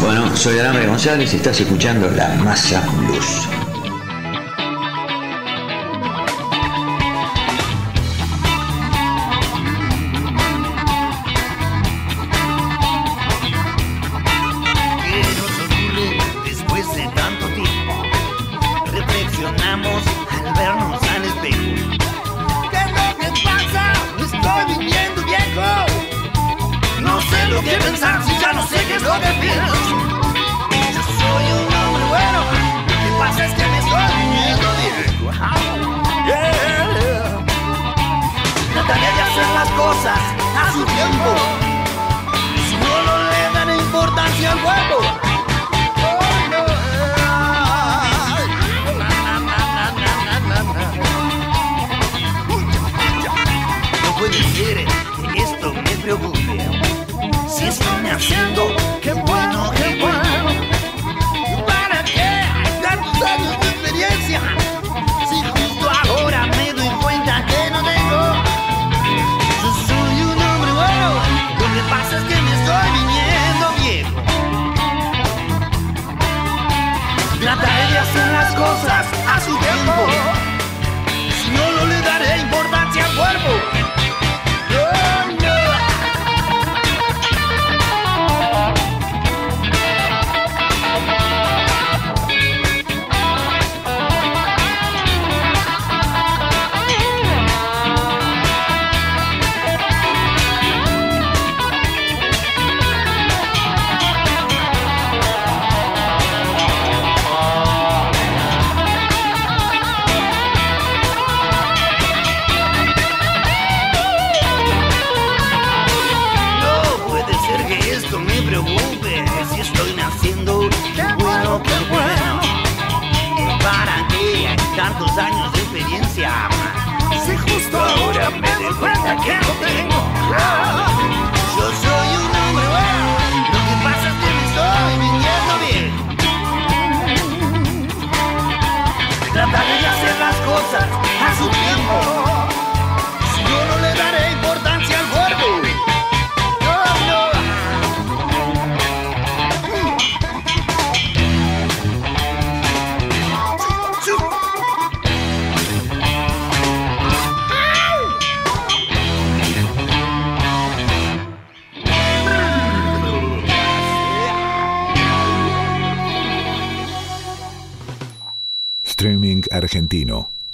Bueno, soy Alan González y estás escuchando La Masa Blues. tratar de hacer las cosas a su tiempo.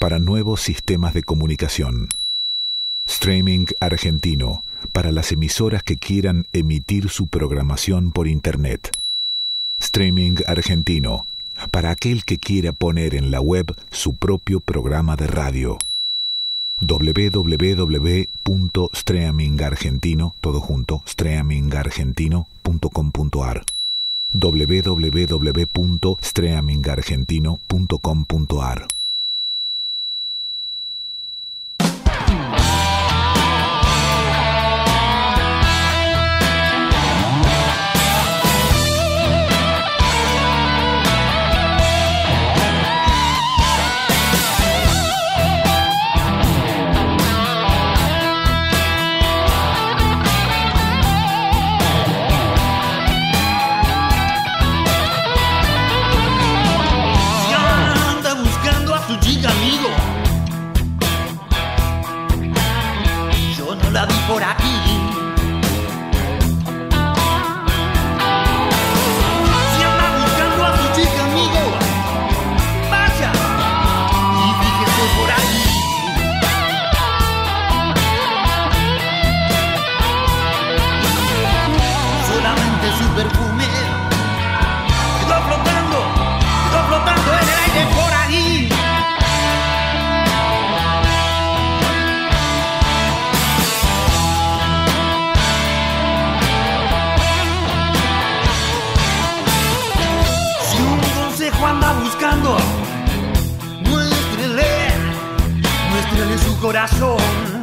para nuevos sistemas de comunicación. Streaming argentino para las emisoras que quieran emitir su programación por Internet. Streaming argentino para aquel que quiera poner en la web su propio programa de radio. www.streamingargentino, todo junto, streamingargentino.com.ar www.streamingargentino.com.ar alone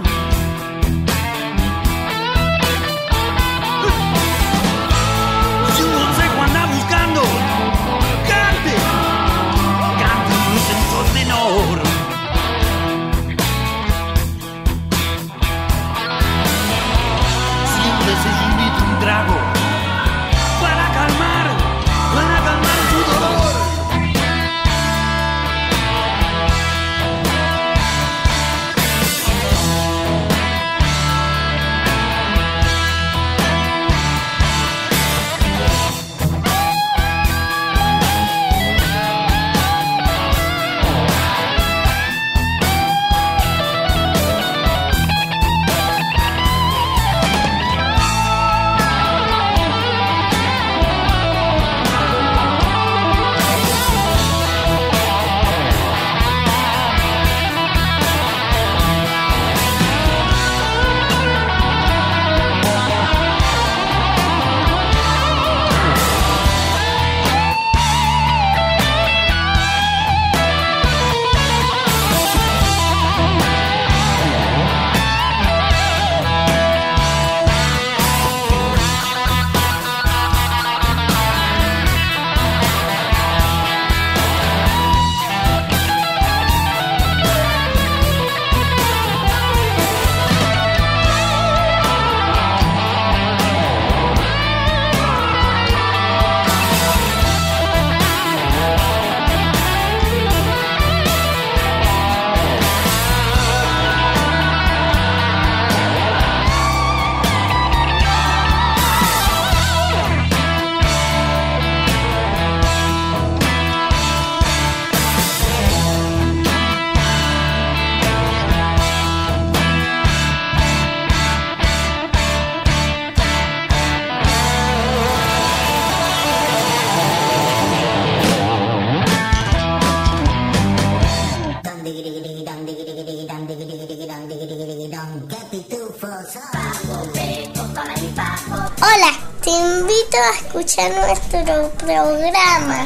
invito a escuchar nuestro programa.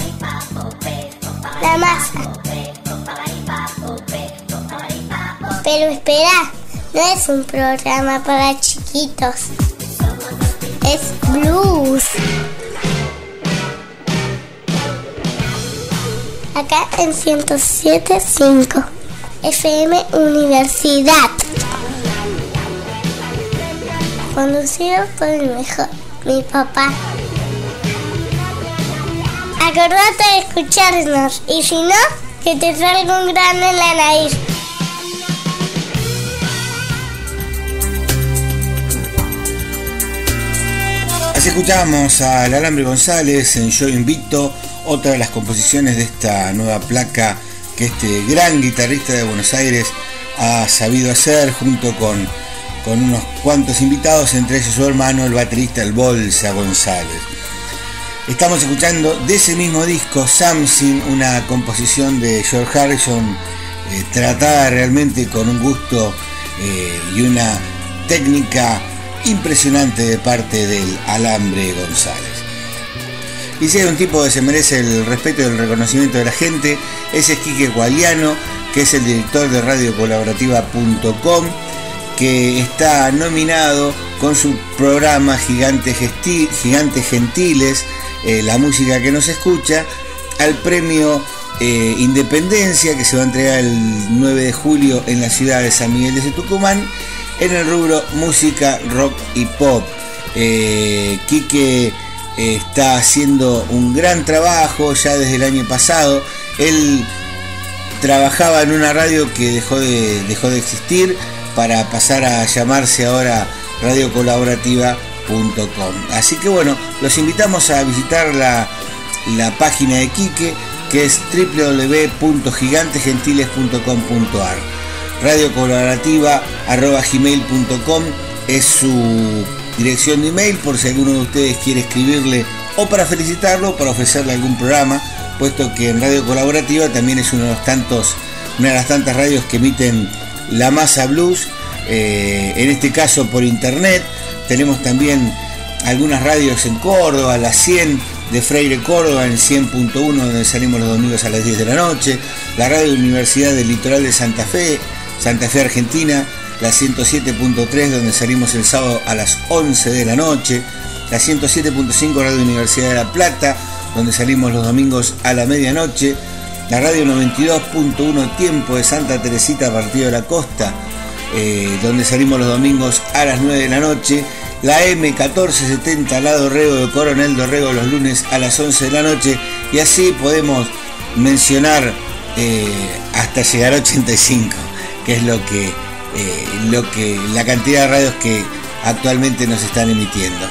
La masa. Pero espera, no es un programa para chiquitos. Es blues. Acá en 107.5 FM Universidad. Conducido por el mejor, mi papá. Acordate de escucharnos y si no, que te salga un grano en la nariz. Así escuchamos al Alambre González en Yo Invito, otra de las composiciones de esta nueva placa que este gran guitarrista de Buenos Aires ha sabido hacer junto con, con unos cuantos invitados, entre ellos su hermano, el baterista El Bolsa González. Estamos escuchando de ese mismo disco, Something, una composición de George Harrison, eh, tratada realmente con un gusto eh, y una técnica impresionante de parte del Alambre González. Y si hay un tipo que se merece el respeto y el reconocimiento de la gente, es Quique Gualiano, que es el director de radiocolaborativa.com, que está nominado con su programa Gigantes, Gentiles, eh, la música que nos escucha, al premio eh, Independencia, que se va a entregar el 9 de julio en la ciudad de San Miguel de Tucumán, en el rubro música, rock y pop. Eh, Quique está haciendo un gran trabajo ya desde el año pasado. Él trabajaba en una radio que dejó de, dejó de existir para pasar a llamarse ahora radiocolaborativa.com. Así que bueno, los invitamos a visitar la, la página de Quique que es www.gigantesgentiles.com.ar. Radiocolaborativa.gmail.com es su dirección de email por si alguno de ustedes quiere escribirle o para felicitarlo o para ofrecerle algún programa, puesto que en Radio Colaborativa también es uno de los tantos, una de las tantas radios que emiten la masa blues, eh, en este caso por internet. Tenemos también algunas radios en Córdoba, la 100 de Freire Córdoba en 100.1 donde salimos los domingos a las 10 de la noche, la radio Universidad del Litoral de Santa Fe, Santa Fe Argentina, la 107.3 donde salimos el sábado a las 11 de la noche, la 107.5 Radio Universidad de La Plata, donde salimos los domingos a la medianoche, la radio 92.1 Tiempo de Santa Teresita Partido de la Costa, eh, donde salimos los domingos a las 9 de la noche, la M1470 La Dorrego de Coronel Dorrego los lunes a las 11 de la noche, y así podemos mencionar eh, hasta llegar a 85, que es lo que eh, lo que, la cantidad de radios que actualmente nos están emitiendo.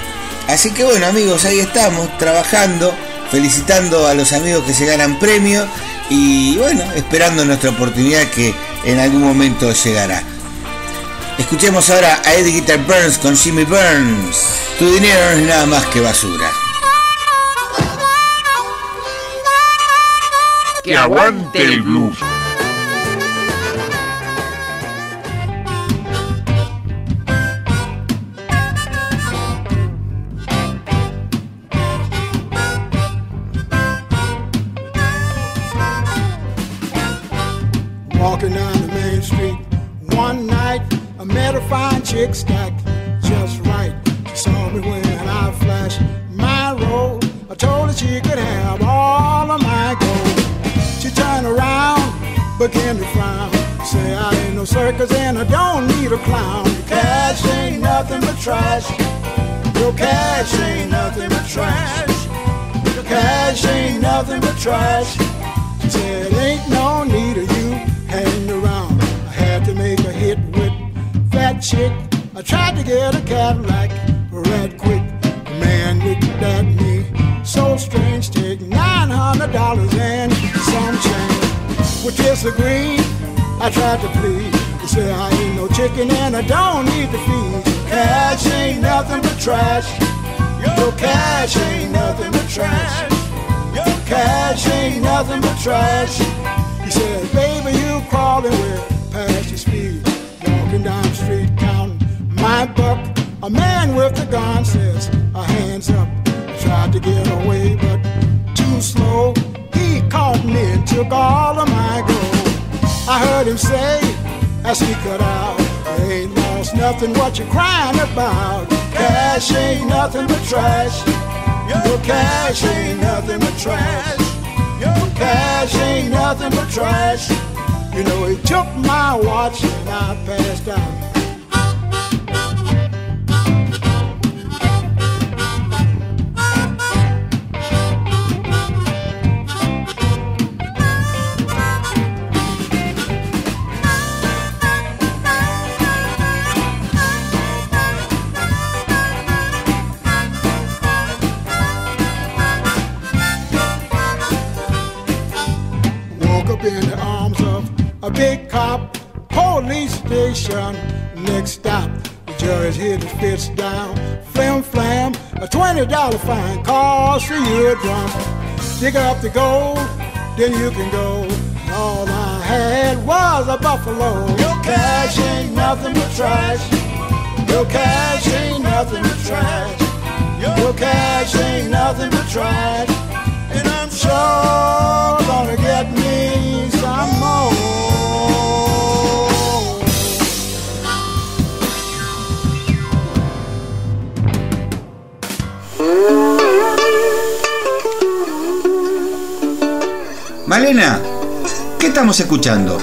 Así que bueno amigos, ahí estamos trabajando, felicitando a los amigos que se ganan premio y bueno, esperando nuestra oportunidad que en algún momento llegará. Escuchemos ahora a Eddie Guitar Burns con Jimmy Burns. Tu dinero no es nada más que basura. Que aguante el blues. Walking down the main street one night, I met a fine chick stacked just right. She saw me when I flashed my roll. I told her she could have all of my gold. She turned around, began to frown. Say I ain't no circus and I don't need a clown. Your cash ain't nothing but trash. Your cash ain't nothing but trash. Your cash ain't nothing but trash. She said ain't no need of you chick. I tried to get a Cadillac red quick. The man looked at me so strange. Take nine hundred dollars and some change. We disagreed. I tried to plead. He said I ain't no chicken and I don't need to feed. Cash ain't nothing but trash. Your cash ain't nothing but trash. Your cash ain't nothing but trash. He said, baby, you crawling with past your speed. My buck. A man with a gun says, a hands up. tried to get away, but too slow. He caught me and took all of my gold. I heard him say as he cut out, ain't lost nothing. What you crying about? Cash ain't nothing but trash. Your cash ain't nothing but trash. Your cash ain't nothing but trash. You know, he took my watch and I passed out. Big cop, police station. Next stop, the hit his fist down. Flam, flam, a $20 fine cost for you drum. Dig up the gold, then you can go. All I had was a buffalo. Your cash ain't nothing but trash. Your cash ain't nothing but trash. Your cash ain't nothing but trash. And I'm sure Malena, ¿qué estamos escuchando?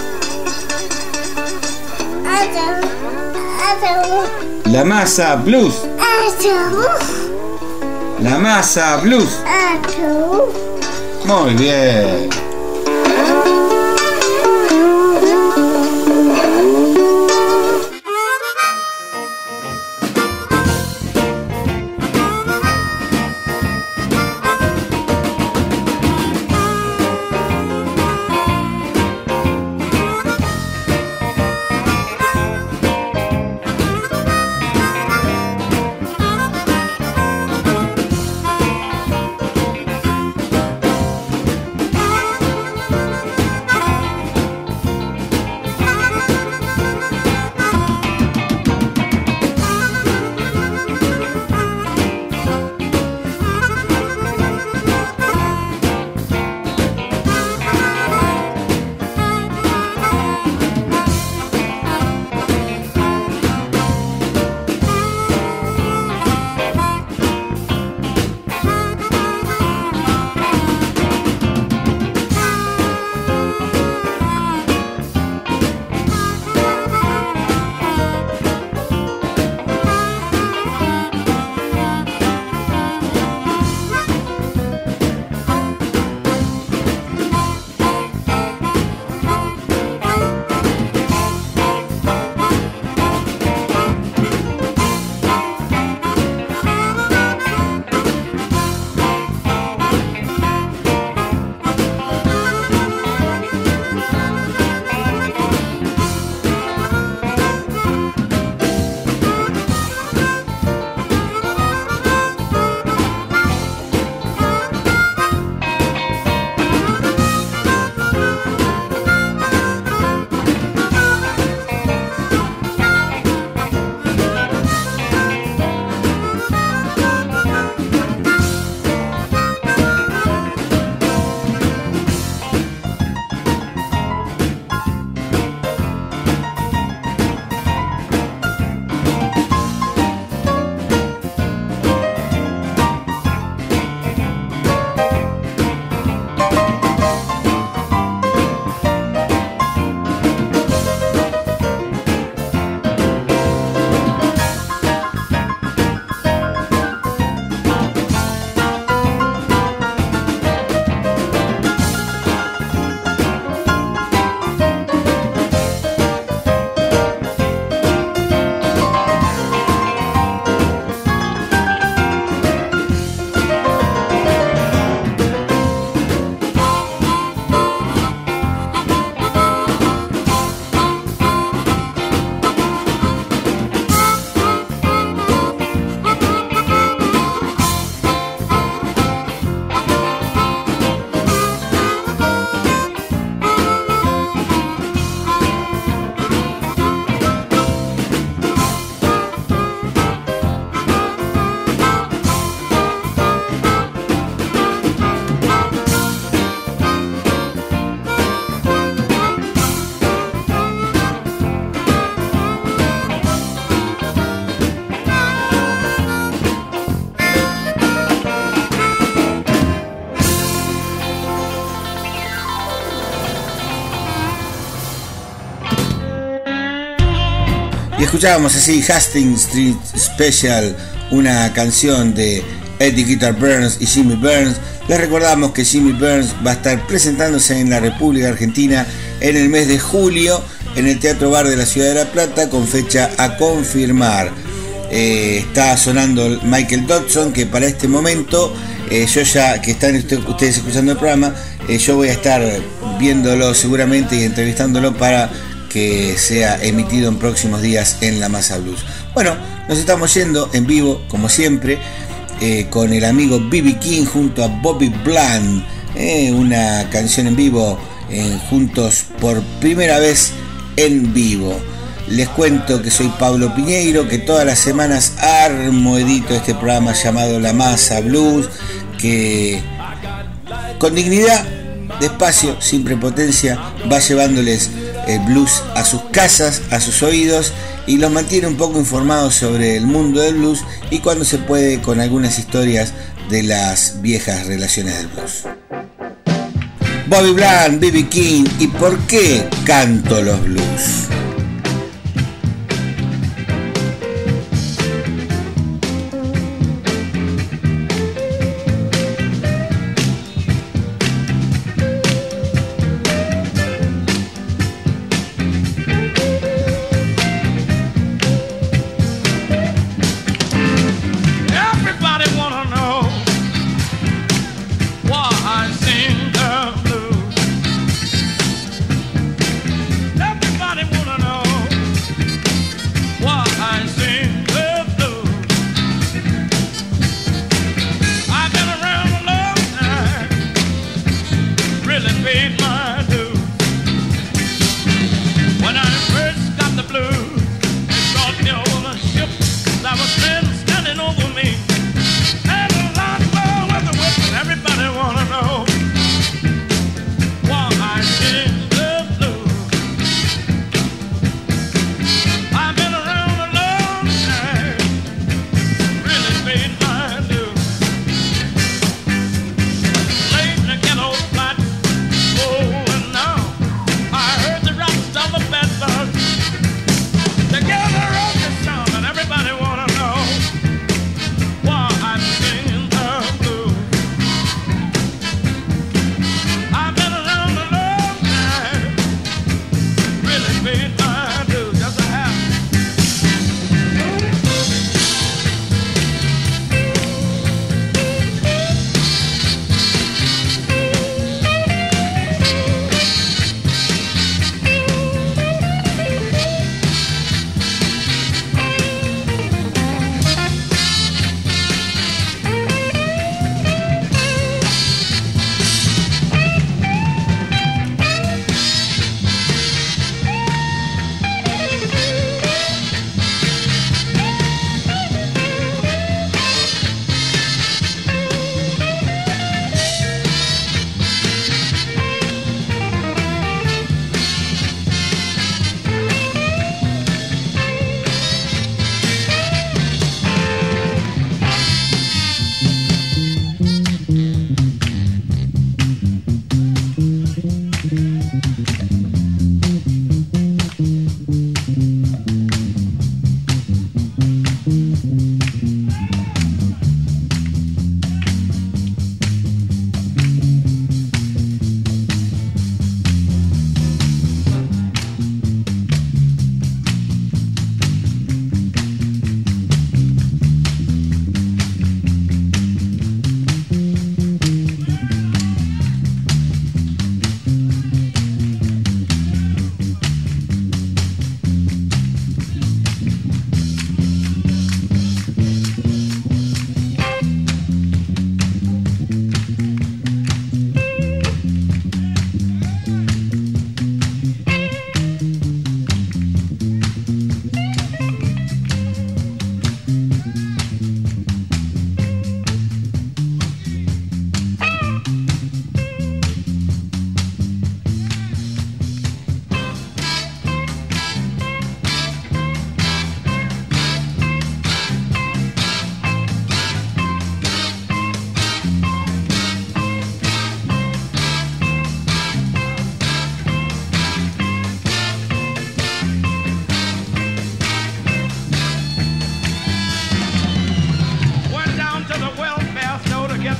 La masa blues. La masa blues. Muy bien. Escuchábamos así Hastings Street Special, una canción de Eddie Guitar Burns y Jimmy Burns. Les recordamos que Jimmy Burns va a estar presentándose en la República Argentina en el mes de julio en el Teatro Bar de la Ciudad de La Plata con fecha a confirmar. Eh, está sonando Michael Dodson que para este momento eh, yo ya que están ustedes escuchando el programa eh, yo voy a estar viéndolo seguramente y entrevistándolo para que sea emitido en próximos días en La Masa Blues. Bueno, nos estamos yendo en vivo, como siempre, eh, con el amigo B.B. King junto a Bobby Bland, eh, una canción en vivo juntos por primera vez en vivo. Les cuento que soy Pablo Piñeiro, que todas las semanas armo, edito este programa llamado La Masa Blues, que con dignidad, despacio, sin prepotencia, va llevándoles el blues a sus casas, a sus oídos y los mantiene un poco informados sobre el mundo del blues y cuando se puede con algunas historias de las viejas relaciones del blues. Bobby Bland, B.B. King y por qué canto los blues.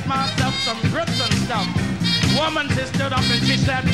myself some grits and stuff. Woman, she stood up and she said,